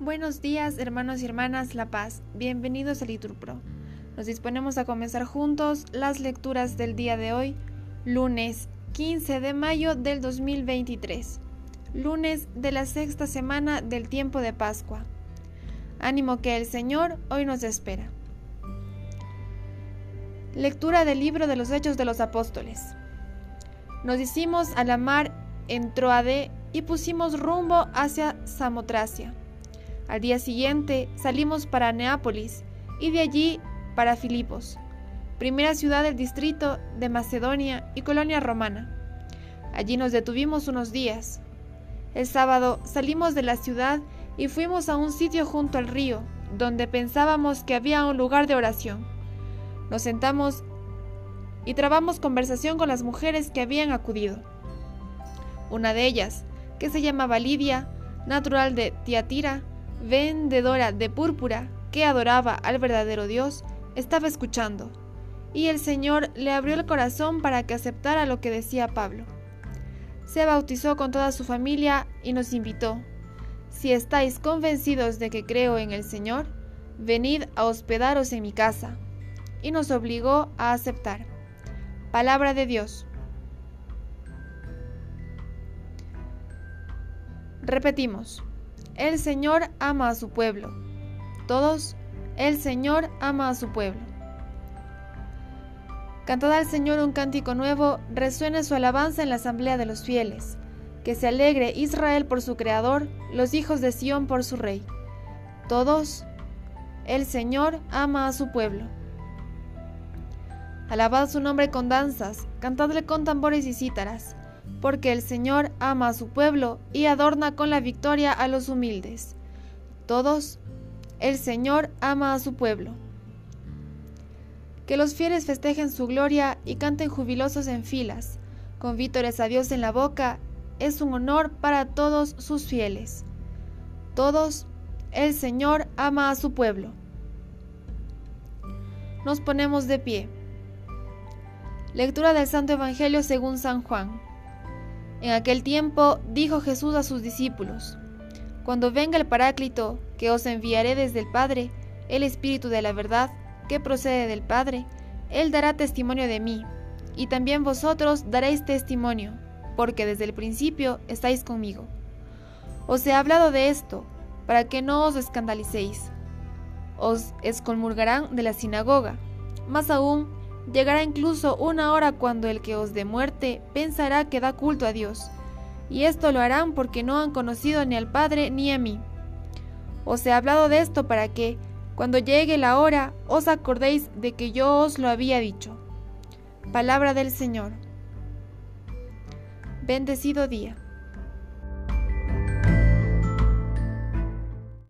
Buenos días, hermanos y hermanas La Paz. Bienvenidos a Liturpro. Nos disponemos a comenzar juntos las lecturas del día de hoy, lunes 15 de mayo del 2023, lunes de la sexta semana del tiempo de Pascua. Ánimo que el Señor hoy nos espera. Lectura del libro de los Hechos de los Apóstoles. Nos hicimos a la mar en Troade y pusimos rumbo hacia Samotracia al día siguiente salimos para Neápolis y de allí para Filipos, primera ciudad del distrito de Macedonia y colonia romana. Allí nos detuvimos unos días. El sábado salimos de la ciudad y fuimos a un sitio junto al río, donde pensábamos que había un lugar de oración. Nos sentamos y trabamos conversación con las mujeres que habían acudido. Una de ellas, que se llamaba Lidia, natural de Tiatira, vendedora de púrpura que adoraba al verdadero Dios, estaba escuchando, y el Señor le abrió el corazón para que aceptara lo que decía Pablo. Se bautizó con toda su familia y nos invitó. Si estáis convencidos de que creo en el Señor, venid a hospedaros en mi casa. Y nos obligó a aceptar. Palabra de Dios. Repetimos. El Señor ama a su pueblo. Todos, el Señor ama a su pueblo. Cantad al Señor un cántico nuevo, resuene su alabanza en la asamblea de los fieles. Que se alegre Israel por su Creador, los hijos de Sión por su Rey. Todos, el Señor ama a su pueblo. Alabad su nombre con danzas, cantadle con tambores y cítaras porque el Señor ama a su pueblo y adorna con la victoria a los humildes. Todos, el Señor ama a su pueblo. Que los fieles festejen su gloria y canten jubilosos en filas, con vítores a Dios en la boca, es un honor para todos sus fieles. Todos, el Señor ama a su pueblo. Nos ponemos de pie. Lectura del Santo Evangelio según San Juan. En aquel tiempo dijo Jesús a sus discípulos, Cuando venga el Paráclito, que os enviaré desde el Padre, el Espíritu de la verdad, que procede del Padre, Él dará testimonio de mí, y también vosotros daréis testimonio, porque desde el principio estáis conmigo. Os he hablado de esto, para que no os escandalicéis. Os excomulgarán de la sinagoga, más aún Llegará incluso una hora cuando el que os dé muerte pensará que da culto a Dios. Y esto lo harán porque no han conocido ni al Padre ni a mí. Os he hablado de esto para que, cuando llegue la hora, os acordéis de que yo os lo había dicho. Palabra del Señor. Bendecido día.